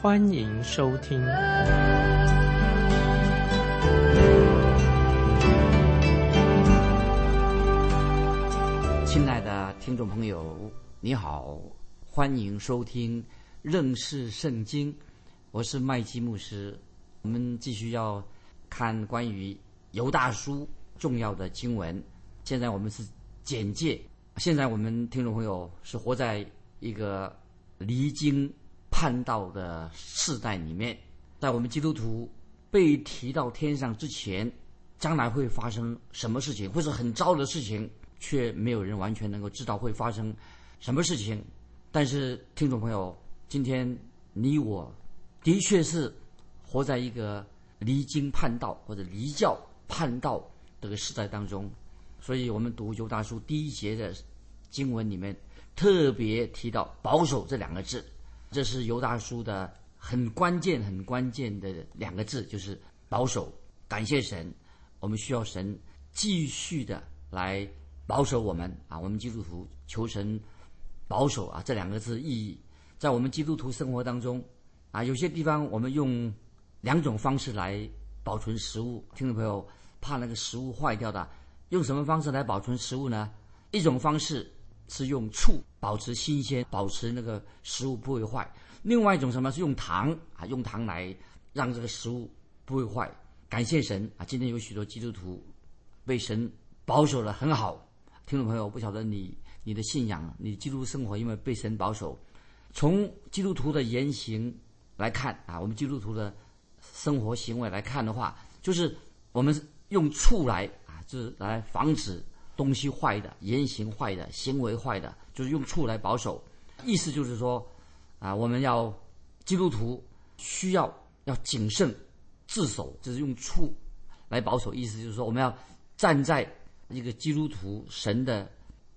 欢迎收听。亲爱的听众朋友，你好，欢迎收听认识圣经，我是麦基牧师。我们继续要看关于犹大书重要的经文。现在我们是简介。现在我们听众朋友是活在一个离经叛道的世代里面，在我们基督徒被提到天上之前，将来会发生什么事情，或是很糟的事情，却没有人完全能够知道会发生什么事情。但是听众朋友，今天你我的确是活在一个离经叛道或者离教叛道这个时代当中。所以我们读犹大书第一节的经文里面，特别提到“保守”这两个字，这是犹大书的很关键、很关键的两个字，就是“保守”。感谢神，我们需要神继续的来保守我们啊！我们基督徒求神保守啊！这两个字意义，在我们基督徒生活当中啊，有些地方我们用两种方式来保存食物。听众朋友，怕那个食物坏掉的。用什么方式来保存食物呢？一种方式是用醋保持新鲜，保持那个食物不会坏；另外一种什么是用糖啊，用糖来让这个食物不会坏。感谢神啊！今天有许多基督徒被神保守的很好。听众朋友，不晓得你你的信仰，你基督生活，因为被神保守。从基督徒的言行来看啊，我们基督徒的生活行为来看的话，就是我们用醋来啊，就。是来防止东西坏的、言行坏的、行为坏的，就是用处来保守。意思就是说，啊，我们要基督徒需要要谨慎自守，就是用处来保守。意思就是说，我们要站在一个基督徒神的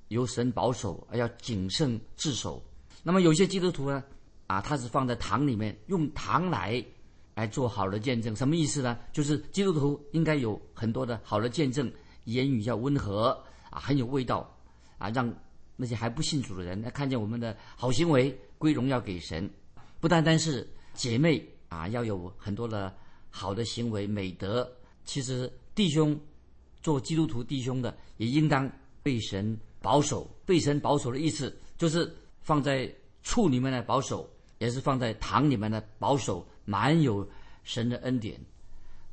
由神保守，而要谨慎自守。那么有些基督徒呢，啊，他是放在堂里面，用糖来来做好的见证。什么意思呢？就是基督徒应该有很多的好的见证。言语要温和啊，很有味道啊，让那些还不信主的人，看见我们的好行为归荣耀给神。不单单是姐妹啊，要有很多的好的行为美德。其实弟兄做基督徒弟兄的，也应当被神保守。被神保守的意思，就是放在处里面的保守，也是放在堂里面的保守，满有神的恩典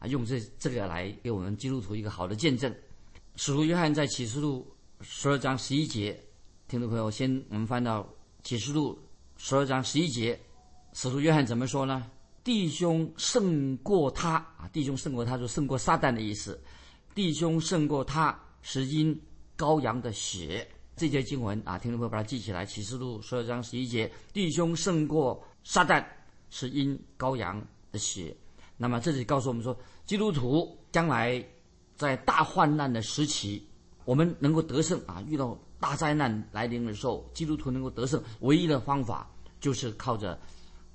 啊，用这这个来给我们基督徒一个好的见证。使徒约翰在启示录十二章十一节，听众朋友，先我们翻到启示录十二章十一节，使徒约翰怎么说呢？弟兄胜过他啊，弟兄胜过他，就胜过撒旦的意思。弟兄胜过他是因羔羊的血。这节经文啊，听众朋友把它记起来。启示录十二章十一节，弟兄胜过撒旦是因羔羊的血。那么这里告诉我们说，基督徒将来。在大患难的时期，我们能够得胜啊！遇到大灾难来临的时候，基督徒能够得胜，唯一的方法就是靠着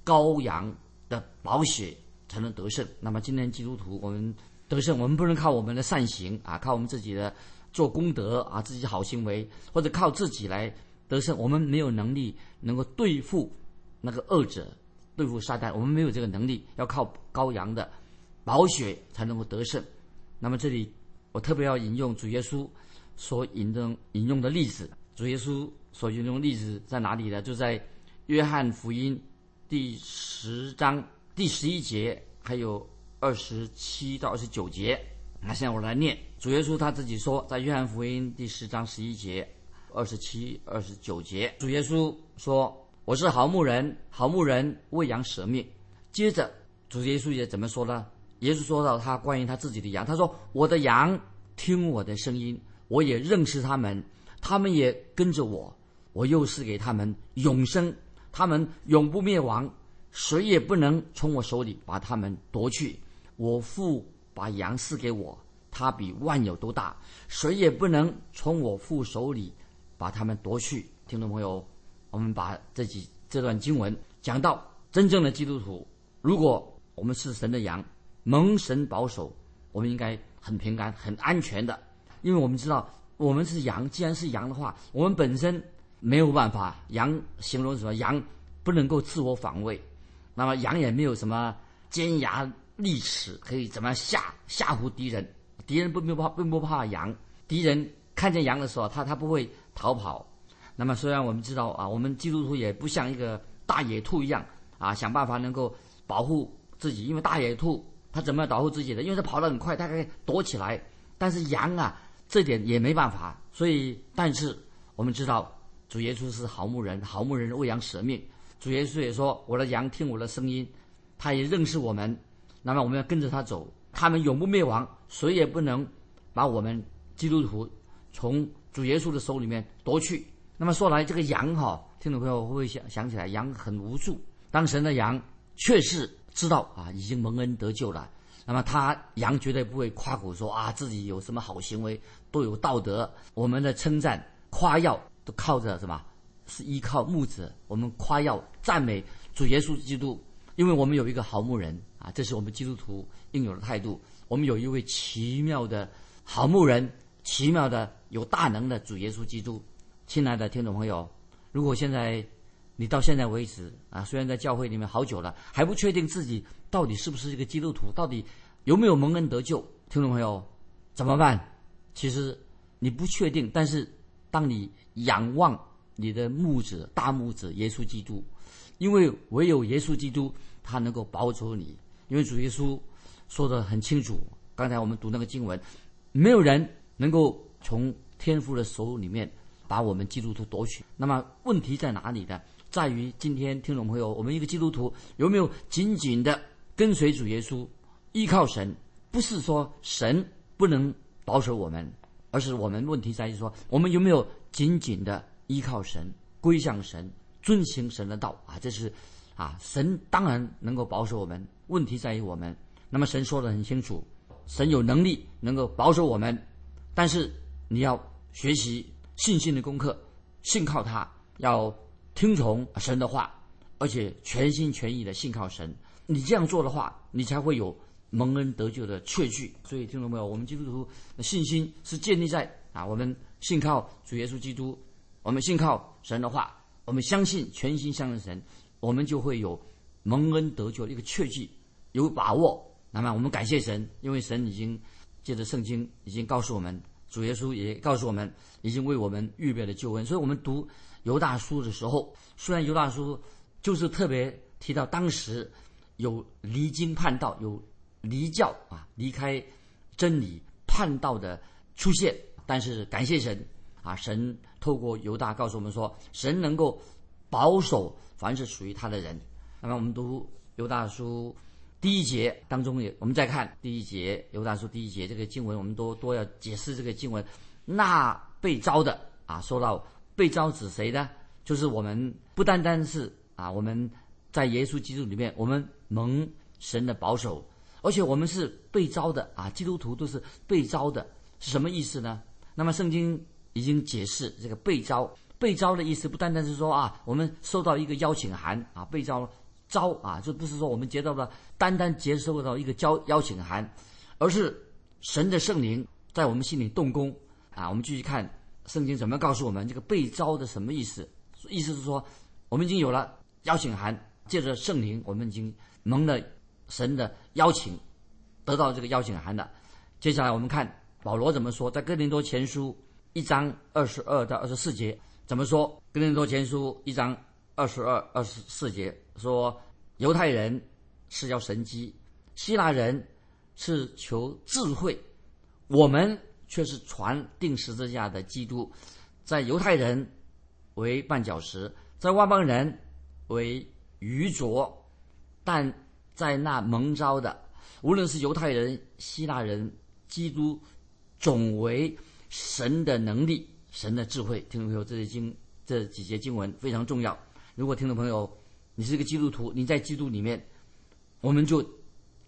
羔羊的宝血才能得胜。那么今天基督徒我们得胜，我们不能靠我们的善行啊，靠我们自己的做功德啊，自己好行为，或者靠自己来得胜。我们没有能力能够对付那个恶者，对付撒旦，我们没有这个能力，要靠羔羊的宝血才能够得胜。那么这里，我特别要引用主耶稣所引用引用的例子。主耶稣所引用例子在哪里呢？就在约翰福音第十章第十一节，还有二十七到二十九节。那现在我来念主耶稣他自己说，在约翰福音第十章十一节、二十七、二十九节，主耶稣说：“我是好牧人，好牧人为羊舍命。”接着，主耶稣也怎么说呢？耶稣说到他关于他自己的羊，他说：“我的羊听我的声音，我也认识他们，他们也跟着我。我又是给他们永生，他们永不灭亡，谁也不能从我手里把他们夺去。我父把羊赐给我，他比万有都大，谁也不能从我父手里把他们夺去。听众朋友，我们把这几这段经文讲到真正的基督徒，如果我们是神的羊，蒙神保守，我们应该很平安、很安全的，因为我们知道我们是羊。既然是羊的话，我们本身没有办法。羊形容什么？羊不能够自我防卫，那么羊也没有什么尖牙利齿可以怎么吓吓唬敌人。敌人不不怕，并不怕羊。敌人看见羊的时候，他他不会逃跑。那么虽然我们知道啊，我们基督徒也不像一个大野兔一样啊，想办法能够保护。自己，因为大野兔他怎么样保护自己的？因为他跑得很快，他可以躲起来。但是羊啊，这点也没办法。所以，但是我们知道，主耶稣是好牧人，好牧人为羊舍命。主耶稣也说：“我的羊听我的声音，他也认识我们。那么我们要跟着他走，他们永不灭亡，谁也不能把我们基督徒从主耶稣的手里面夺去。”那么说来，这个羊哈，听众朋友会不会想想起来，羊很无助。当神的羊却是。知道啊，已经蒙恩得救了。那么他羊绝对不会夸口说啊，自己有什么好行为，都有道德。我们的称赞、夸耀都靠着什么？是依靠牧子。我们夸耀、赞美主耶稣基督，因为我们有一个好牧人啊，这是我们基督徒应有的态度。我们有一位奇妙的好牧人，奇妙的有大能的主耶稣基督。亲爱的听众朋友，如果现在。你到现在为止啊，虽然在教会里面好久了，还不确定自己到底是不是一个基督徒，到底有没有蒙恩得救？听众朋友，怎么办？其实你不确定，但是当你仰望你的牧者、大牧者耶稣基督，因为唯有耶稣基督他能够保守你，因为主耶稣说的很清楚。刚才我们读那个经文，没有人能够从天父的手里面把我们基督徒夺取。那么问题在哪里呢？在于今天听众朋友，我们一个基督徒有没有紧紧的跟随主耶稣，依靠神？不是说神不能保守我们，而是我们问题在于说，我们有没有紧紧的依靠神，归向神，遵行神的道啊？这是啊，神当然能够保守我们。问题在于我们。那么神说的很清楚，神有能力能够保守我们，但是你要学习信心的功课，信靠他，要。听从神的话，而且全心全意的信靠神。你这样做的话，你才会有蒙恩得救的确据。所以听懂没有？我们基督徒的信心是建立在啊，我们信靠主耶稣基督，我们信靠神的话，我们相信全心相信神，我们就会有蒙恩得救的一个确据，有把握。那么我们感谢神，因为神已经借着圣经已经告诉我们，主耶稣也告诉我们，已经为我们预备了救恩。所以我们读。犹大书的时候，虽然犹大书就是特别提到当时有离经叛道、有离教啊、离开真理叛道的出现，但是感谢神啊，神透过犹大告诉我们说，神能够保守凡是属于他的人。那么我们读犹大书第一节当中也，我们再看第一节犹大书第一节这个经文，我们都都要解释这个经文。那被招的啊，说到。被招指谁呢？就是我们不单单是啊，我们在耶稣基督里面，我们蒙神的保守，而且我们是被招的啊。基督徒都是被招的，是什么意思呢？那么圣经已经解释这个被招，被招的意思不单单是说啊，我们收到一个邀请函啊，被招招啊，就不是说我们接到了单单接收到一个邀邀请函，而是神的圣灵在我们心里动工啊。我们继续看。圣经怎么告诉我们这个被招的什么意思？意思是说，我们已经有了邀请函，借着圣灵，我们已经蒙了神的邀请，得到这个邀请函的。接下来我们看保罗怎么说，在哥林多前书一章二十二到二十四节怎么说？哥林多前书一章二十二、二十四节说，犹太人是要神机，希腊人是求智慧，我们。却是传定十字架的基督，在犹太人为绊脚石，在外邦人为愚拙，但在那蒙召的，无论是犹太人、希腊人，基督总为神的能力、神的智慧。听众朋友，这些经这几节经文非常重要。如果听众朋友你是一个基督徒，你在基督里面，我们就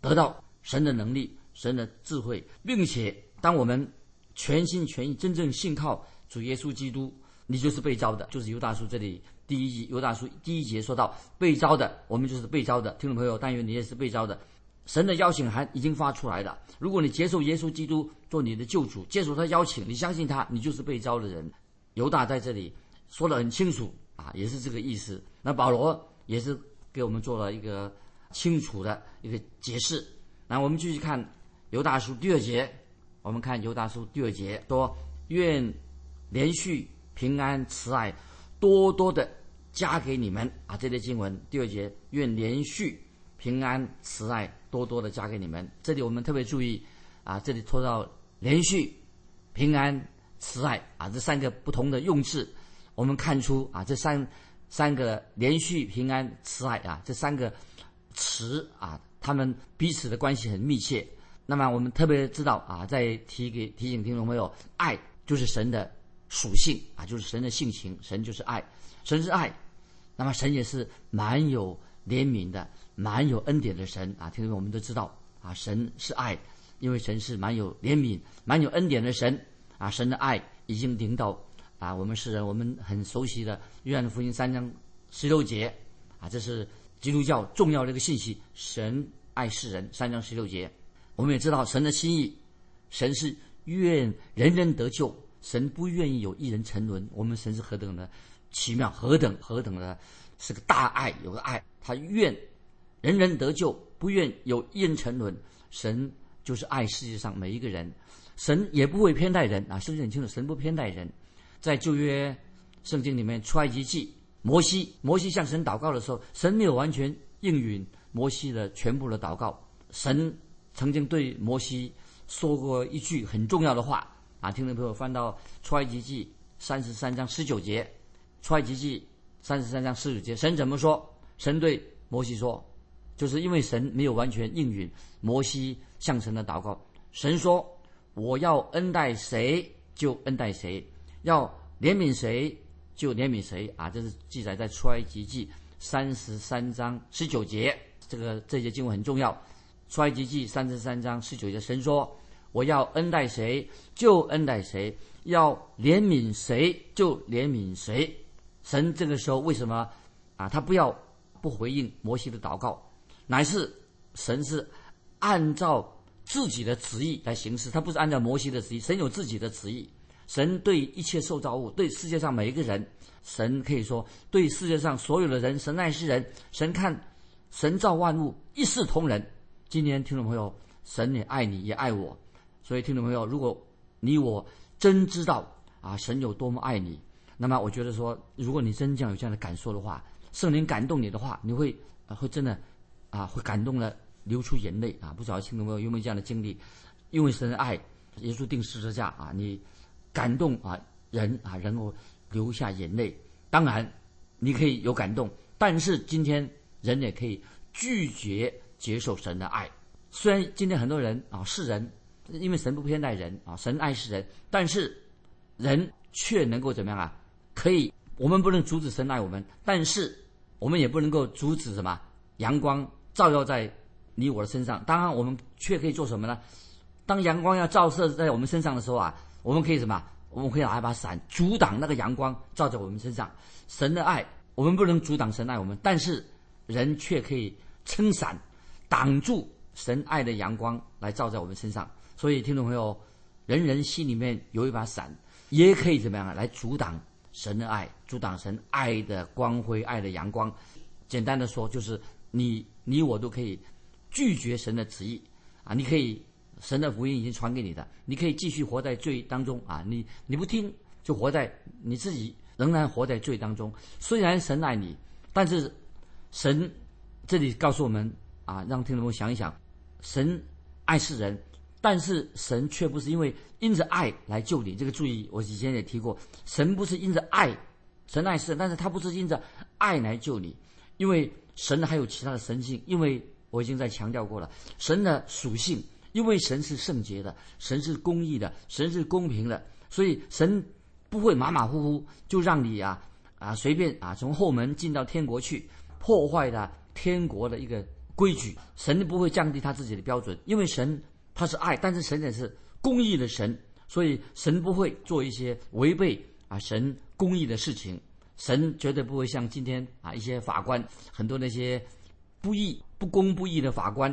得到神的能力、神的智慧，并且当我们全心全意、真正信靠主耶稣基督，你就是被招的。就是犹大书这里第一集，犹大书第一节说到被招的，我们就是被招的。听众朋友，但愿你也是被招的。神的邀请函已经发出来了。如果你接受耶稣基督做你的救主，接受他邀请，你相信他，你就是被招的人。犹大在这里说得很清楚啊，也是这个意思。那保罗也是给我们做了一个清楚的一个解释。那我们继续看犹大书第二节，我们看犹大书第二节说：愿连续平安慈爱多多的加给你们啊！这类经文第二节，愿连续平安慈爱。多多的加给你们。这里我们特别注意啊，这里说到连续、平安、慈爱啊，这三个不同的用字，我们看出啊，这三三个连续、平安、慈爱啊，这三个词啊，他们彼此的关系很密切。那么我们特别知道啊，在提给提醒听众朋友，爱就是神的属性啊，就是神的性情，神就是爱，神是爱，那么神也是蛮有怜悯的。蛮有恩典的神啊，听众们我们都知道啊，神是爱，因为神是蛮有怜悯、蛮有恩典的神啊。神的爱已经领导啊，我们世人我们很熟悉的约翰福音三章十六节啊，这是基督教重要的一个信息。神爱世人，三章十六节，我们也知道神的心意，神是愿人人得救，神不愿意有一人沉沦。我们神是何等的奇妙，何等何等的是个大爱，有个爱，他愿。人人得救，不愿有一人沉沦。神就是爱世界上每一个人，神也不会偏待人啊！圣经很清楚，神不偏待人。在旧约圣经里面，出埃及记，摩西，摩西向神祷告的时候，神没有完全应允摩西的全部的祷告。神曾经对摩西说过一句很重要的话啊！听众朋友翻到出埃及记三十三章十九节，出埃及记三十三章十九节，神怎么说？神对摩西说。就是因为神没有完全应允摩西向神的祷告，神说：“我要恩待谁就恩待谁，要怜悯谁就怜悯谁。”啊，这是记载在出埃及记三十三章十九节。这个这节经文很重要。出埃及记三十三章十九节，神说：“我要恩待谁就恩待谁，要怜悯谁就怜悯谁。”神这个时候为什么啊？他不要不回应摩西的祷告？乃是神是按照自己的旨意来行事，他不是按照摩西的旨意。神有自己的旨意，神对一切受造物，对世界上每一个人，神可以说对世界上所有的人，神爱世人。神看神造万物一视同仁。今天听众朋友，神也爱你，也爱我。所以听众朋友，如果你我真知道啊，神有多么爱你，那么我觉得说，如果你真正有这样的感受的话，圣灵感动你的话，你会啊，会真的。啊，会感动的，流出眼泪啊！不知道听众朋友有没有这样的经历？因为神的爱，耶稣定十字架啊，你感动啊人啊，然后流下眼泪。当然，你可以有感动，但是今天人也可以拒绝接受神的爱。虽然今天很多人啊是人，因为神不偏待人啊，神爱世人，但是人却能够怎么样啊？可以，我们不能阻止神爱我们，但是我们也不能够阻止什么阳光。照耀在你我的身上，当然我们却可以做什么呢？当阳光要照射在我们身上的时候啊，我们可以什么？我们可以拿一把伞阻挡那个阳光照在我们身上。神的爱，我们不能阻挡神爱我们，但是人却可以撑伞挡住神爱的阳光来照在我们身上。所以，听众朋友，人人心里面有一把伞，也可以怎么样啊？来阻挡神的爱，阻挡神爱的光辉、爱的阳光。简单的说，就是你。你我都可以拒绝神的旨意啊！你可以，神的福音已经传给你的，你可以继续活在罪当中啊！你你不听，就活在你自己仍然活在罪当中。虽然神爱你，但是神这里告诉我们啊，让听众们想一想：神爱世人，但是神却不是因为因着爱来救你。这个注意，我以前也提过，神不是因着爱，神爱世人，但是他不是因着爱来救你，因为。神还有其他的神性，因为我已经在强调过了，神的属性，因为神是圣洁的，神是公义的，神是公平的，所以神不会马马虎虎就让你啊啊随便啊从后门进到天国去，破坏了天国的一个规矩。神不会降低他自己的标准，因为神他是爱，但是神也是公义的神，所以神不会做一些违背啊神公义的事情。神绝对不会像今天啊一些法官，很多那些不义、不公不义的法官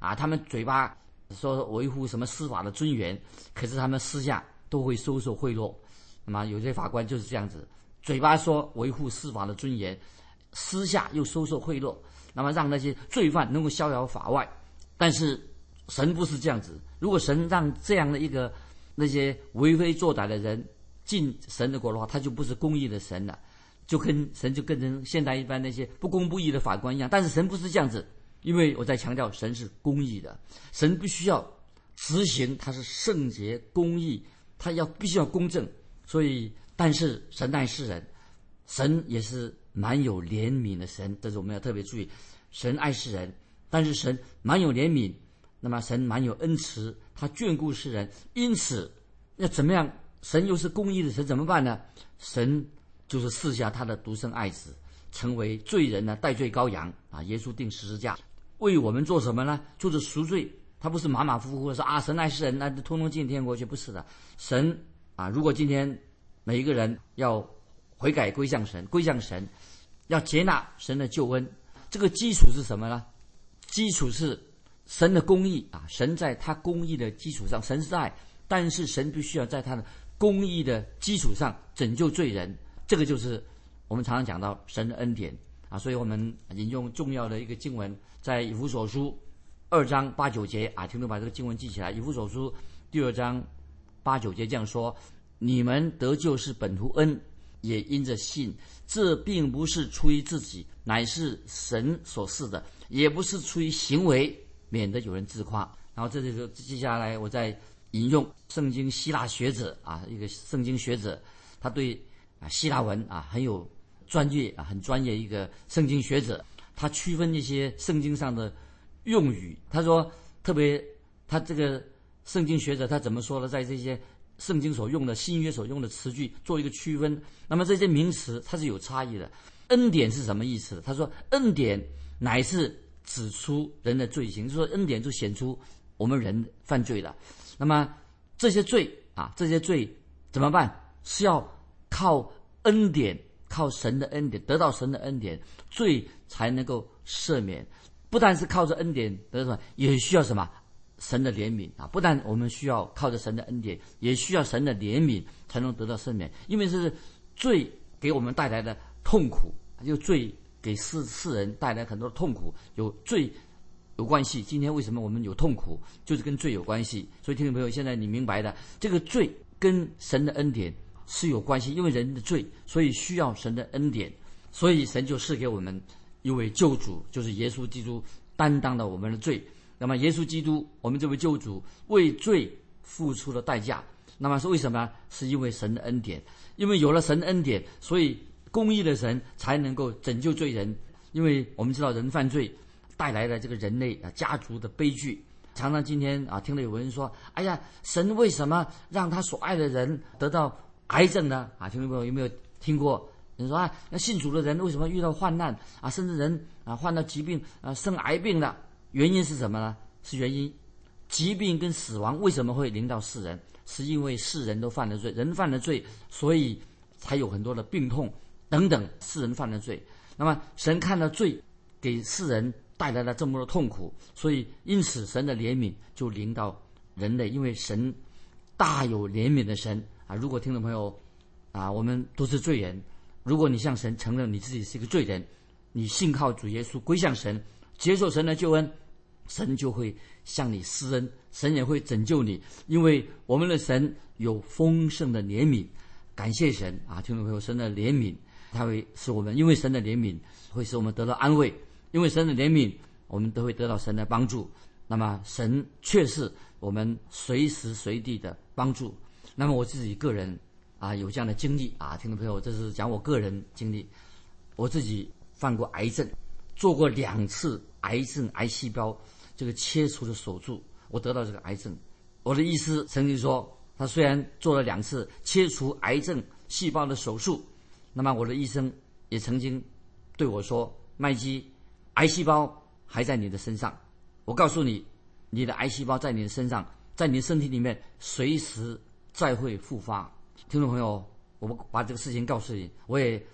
啊，他们嘴巴说维护什么司法的尊严，可是他们私下都会收受贿赂。那么有些法官就是这样子，嘴巴说维护司法的尊严，私下又收受贿赂，那么让那些罪犯能够逍遥法外。但是神不是这样子，如果神让这样的一个那些为非作歹的人进神的国的话，他就不是公义的神了。就跟神就跟成现代一般那些不公不义的法官一样，但是神不是这样子，因为我在强调神是公义的，神必须要执行，他是圣洁公义，他要必须要公正，所以但是神爱世人，神也是蛮有怜悯的神，这是我们要特别注意，神爱世人，但是神蛮有怜悯，那么神蛮有恩慈，他眷顾世人，因此要怎么样？神又是公义的神，怎么办呢？神。就是赐下他的独生爱子，成为罪人呢，代罪羔羊啊！耶稣定十字架，为我们做什么呢？就是赎罪。他不是马马虎虎说啊，神爱世人，那就通通进天国去，不是的。神啊，如果今天每一个人要悔改归向神，归向神，要接纳神的救恩，这个基础是什么呢？基础是神的公义啊！神在他公义的基础上，神是爱，但是神必须要在他的公义的基础上拯救罪人。这个就是我们常常讲到神的恩典啊，所以我们引用重要的一个经文，在以弗所书二章八九节啊，听众把这个经文记起来。以弗所书第二章八九节这样说：“你们得救是本图恩，也因着信。这并不是出于自己，乃是神所赐的；也不是出于行为，免得有人自夸。”然后这里就接下来我再引用圣经希腊学者啊，一个圣经学者，他对。啊，希腊文啊很有专业啊，很专业一个圣经学者，他区分一些圣经上的用语。他说，特别他这个圣经学者他怎么说呢？在这些圣经所用的新约所用的词句做一个区分。那么这些名词它是有差异的。恩典是什么意思？他说，恩典乃是指出人的罪行，就说恩典就显出我们人犯罪了。那么这些罪啊，这些罪怎么办？是要。靠恩典，靠神的恩典，得到神的恩典，罪才能够赦免。不但是靠着恩典得到，也需要什么？神的怜悯啊！不但我们需要靠着神的恩典，也需要神的怜悯才能得到赦免。因为是罪给我们带来的痛苦，就罪给世世人带来很多痛苦，有罪有关系。今天为什么我们有痛苦，就是跟罪有关系。所以听众朋友，现在你明白的，这个罪跟神的恩典。是有关系，因为人的罪，所以需要神的恩典，所以神就赐给我们一位救主，就是耶稣基督担当了我们的罪。那么耶稣基督，我们这位救主为罪付出了代价。那么是为什么？是因为神的恩典，因为有了神的恩典，所以公义的神才能够拯救罪人。因为我们知道人犯罪带来了这个人类啊家族的悲剧。常常今天啊听到有人说：“哎呀，神为什么让他所爱的人得到？”癌症呢？啊，听众朋友有没有听过？你说啊，那信主的人为什么遇到患难啊，甚至人啊患到疾病啊生癌病了？原因是什么呢？是原因，疾病跟死亡为什么会临到世人？是因为世人都犯了罪，人犯了罪，所以才有很多的病痛等等。世人犯了罪，那么神看到罪给世人带来了这么多痛苦，所以因此神的怜悯就临到人类，因为神大有怜悯的神。啊，如果听众朋友，啊，我们都是罪人。如果你向神承认你自己是一个罪人，你信靠主耶稣，归向神，接受神的救恩，神就会向你施恩，神也会拯救你。因为我们的神有丰盛的怜悯，感谢神啊！听众朋友，神的怜悯，他会使我们因为神的怜悯，会使我们得到安慰；因为神的怜悯，我们都会得到神的帮助。那么，神却是我们随时随地的帮助。那么我自己个人啊有这样的经历啊，听众朋友，这是讲我个人经历。我自己犯过癌症，做过两次癌症癌细胞这个切除的手术，我得到这个癌症。我的医师曾经说，他虽然做了两次切除癌症细胞的手术，那么我的医生也曾经对我说，麦基，癌细胞还在你的身上。我告诉你，你的癌细胞在你的身上，在你的身体里面，随时再会复发。听众朋友，我们把这个事情告诉你，我也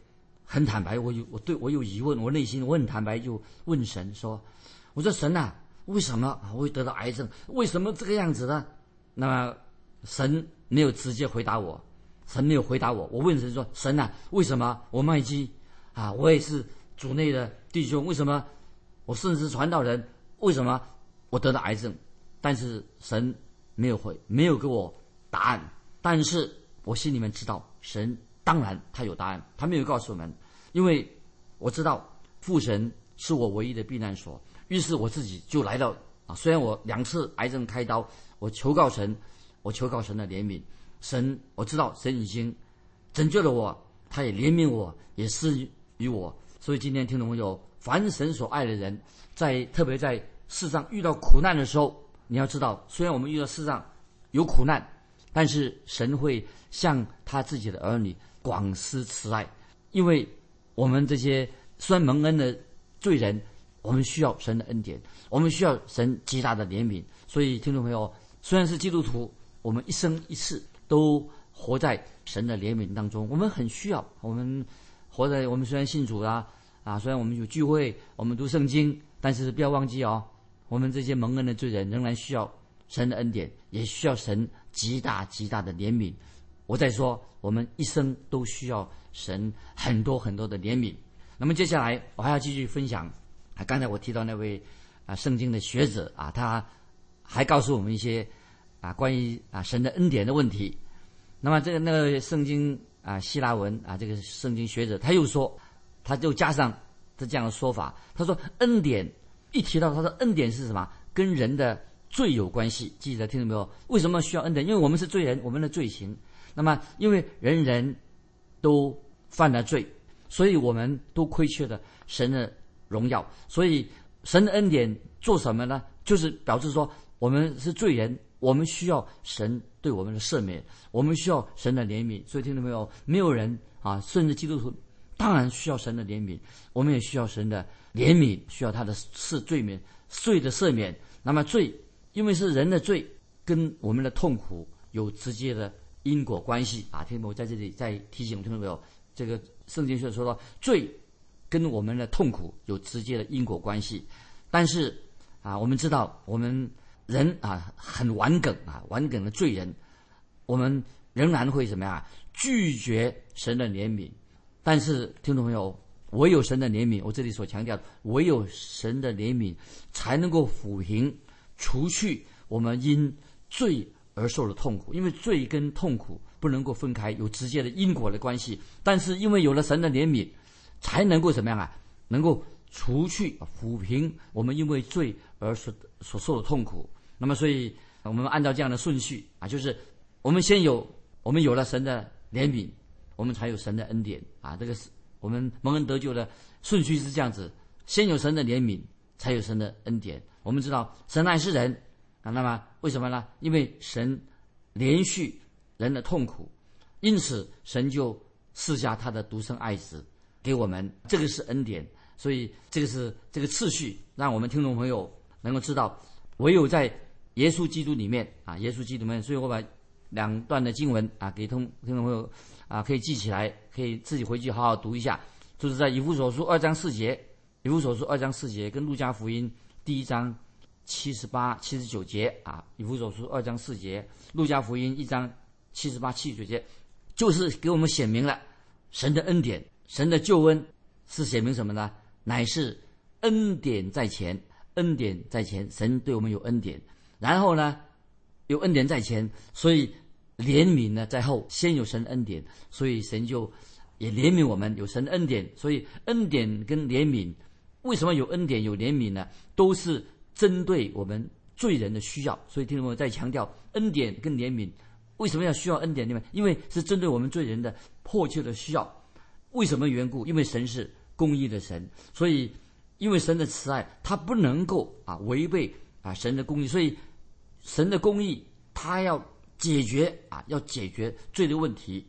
很坦白，我有我对我有疑问，我内心我很坦白，就问神说：“我说神呐，为什么我会得到癌症？为什么这个样子呢？”那么神没有直接回答我，神没有回答我。我问神说：“神呐，为什么我麦基啊，我也是主内的弟兄，为什么我甚至传道人，为什么我得到癌症？”但是神没有回，没有给我答案。但是我心里面知道，神当然他有答案，他没有告诉我们，因为我知道父神是我唯一的避难所。于是我自己就来到啊，虽然我两次癌症开刀。我求告神，我求告神的怜悯。神，我知道神已经拯救了我，他也怜悯我，也施于我。所以今天听众朋友，凡神所爱的人，在特别在世上遇到苦难的时候，你要知道，虽然我们遇到世上有苦难，但是神会向他自己的儿女广施慈爱，因为我们这些虽然蒙恩的罪人，我们需要神的恩典，我们需要神极大的怜悯。所以听众朋友。虽然是基督徒，我们一生一世都活在神的怜悯当中。我们很需要，我们活在我们虽然信主啦，啊，虽然我们有聚会，我们读圣经，但是不要忘记哦，我们这些蒙恩的罪人仍然需要神的恩典，也需要神极大极大的怜悯。我在说，我们一生都需要神很多很多的怜悯。那么接下来我还要继续分享啊，刚才我提到那位啊圣经的学者啊，他还告诉我们一些。啊，关于啊神的恩典的问题，那么这个那个圣经啊希腊文啊这个圣经学者他又说，他就加上这这样的说法，他说恩典一提到他说恩典是什么？跟人的罪有关系。记得听到没有？为什么需要恩典？因为我们是罪人，我们的罪行。那么因为人人都犯了罪，所以我们都亏缺了神的荣耀。所以神的恩典做什么呢？就是表示说我们是罪人。我们需要神对我们的赦免，我们需要神的怜悯。所以听到没有？没有人啊，甚至基督徒当然需要神的怜悯，我们也需要神的怜悯，需要他的赦罪免罪的赦免。那么罪，因为是人的罪，跟我们的痛苦有直接的因果关系啊。听懂没有？在这里再提醒，听到没有？这个圣经上说到，罪跟我们的痛苦有直接的因果关系。但是啊，我们知道我们。人啊，很顽梗啊，顽梗的罪人，我们仍然会怎么样？拒绝神的怜悯。但是，听众朋友，唯有神的怜悯，我这里所强调，唯有神的怜悯，才能够抚平、除去我们因罪而受的痛苦。因为罪跟痛苦不能够分开，有直接的因果的关系。但是，因为有了神的怜悯，才能够怎么样啊？能够除去、抚平我们因为罪而所所受的痛苦。那么，所以我们按照这样的顺序啊，就是我们先有我们有了神的怜悯，我们才有神的恩典啊。这个是我们蒙恩得救的顺序是这样子：先有神的怜悯，才有神的恩典。我们知道神爱世人啊，那么为什么呢？因为神连续人的痛苦，因此神就赐下他的独生爱子给我们，这个是恩典。所以这个是这个次序，让我们听众朋友能够知道，唯有在耶稣基督里面啊，耶稣基督里面，所以我把两段的经文啊给听听众朋友啊可以记起来，可以自己回去好好读一下。就是在以弗所书二章四节，以弗所书二章四节跟路加福音第一章七十八、七十九节啊，以弗所书二章四节，路加福音一章七十八、七十九节，就是给我们显明了神的恩典，神的救恩是显明什么呢？乃是恩典在前，恩典在前，神对我们有恩典。然后呢，有恩典在前，所以怜悯呢在后。先有神恩典，所以神就也怜悯我们。有神恩典，所以恩典跟怜悯，为什么有恩典有怜悯呢？都是针对我们罪人的需要。所以听众朋友在强调恩典跟怜悯，为什么要需要恩典呢？因为是针对我们罪人的迫切的需要。为什么缘故？因为神是公义的神，所以因为神的慈爱，他不能够啊违背啊神的公义，所以。神的公义，他要解决啊，要解决罪的问题。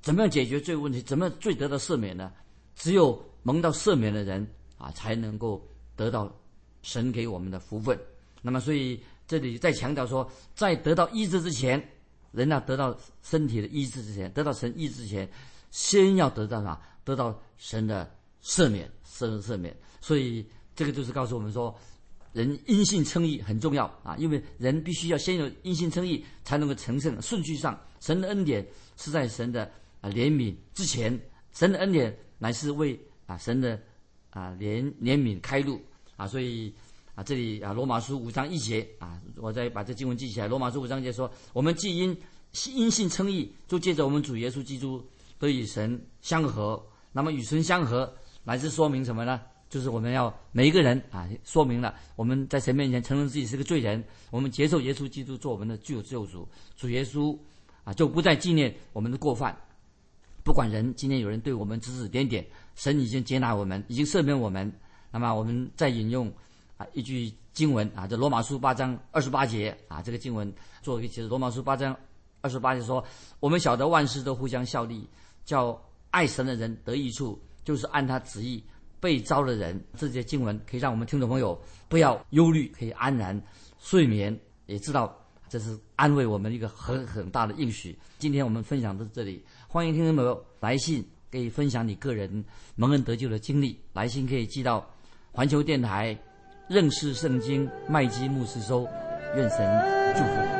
怎么样解决罪问题？怎么罪得到赦免呢？只有蒙到赦免的人啊，才能够得到神给我们的福分。那么，所以这里再强调说，在得到医治之前，人要得到身体的医治之前，得到神医治之前，先要得到啥？得到神的赦免，神的赦免。所以这个就是告诉我们说，人因信称义很重要啊，因为人必须要先有因信称义，才能够成圣。顺序上，神的恩典是在神的啊怜悯之前，神的恩典乃是为啊神的啊怜怜悯开路啊，所以。啊，这里啊，罗马书五章一节啊，我再把这经文记起来。罗马书五章一节说：“我们既因因信称义，就借着我们主耶稣基督得与神相合。那么与神相合，乃是说明什么呢？就是我们要每一个人啊，说明了我们在神面前承认自己是个罪人，我们接受耶稣基督做我们的具有救主。主耶稣啊，就不再纪念我们的过犯。不管人今天有人对我们指指点点，神已经接纳我们，已经赦免我们。那么我们再引用啊。”一句经文啊，这罗马书八章二十八节啊，这个经文做一个解释。罗马书八章二十八节说：“我们晓得万事都互相效力，叫爱神的人得益处，就是按他旨意被招的人。”这些经文可以让我们听众朋友不要忧虑，可以安然睡眠，也知道这是安慰我们一个很很大的应许。今天我们分享到这里，欢迎听众朋友来信，可以分享你个人蒙恩得救的经历。来信可以寄到环球电台。认识圣经，麦基牧师说：“愿神祝福。”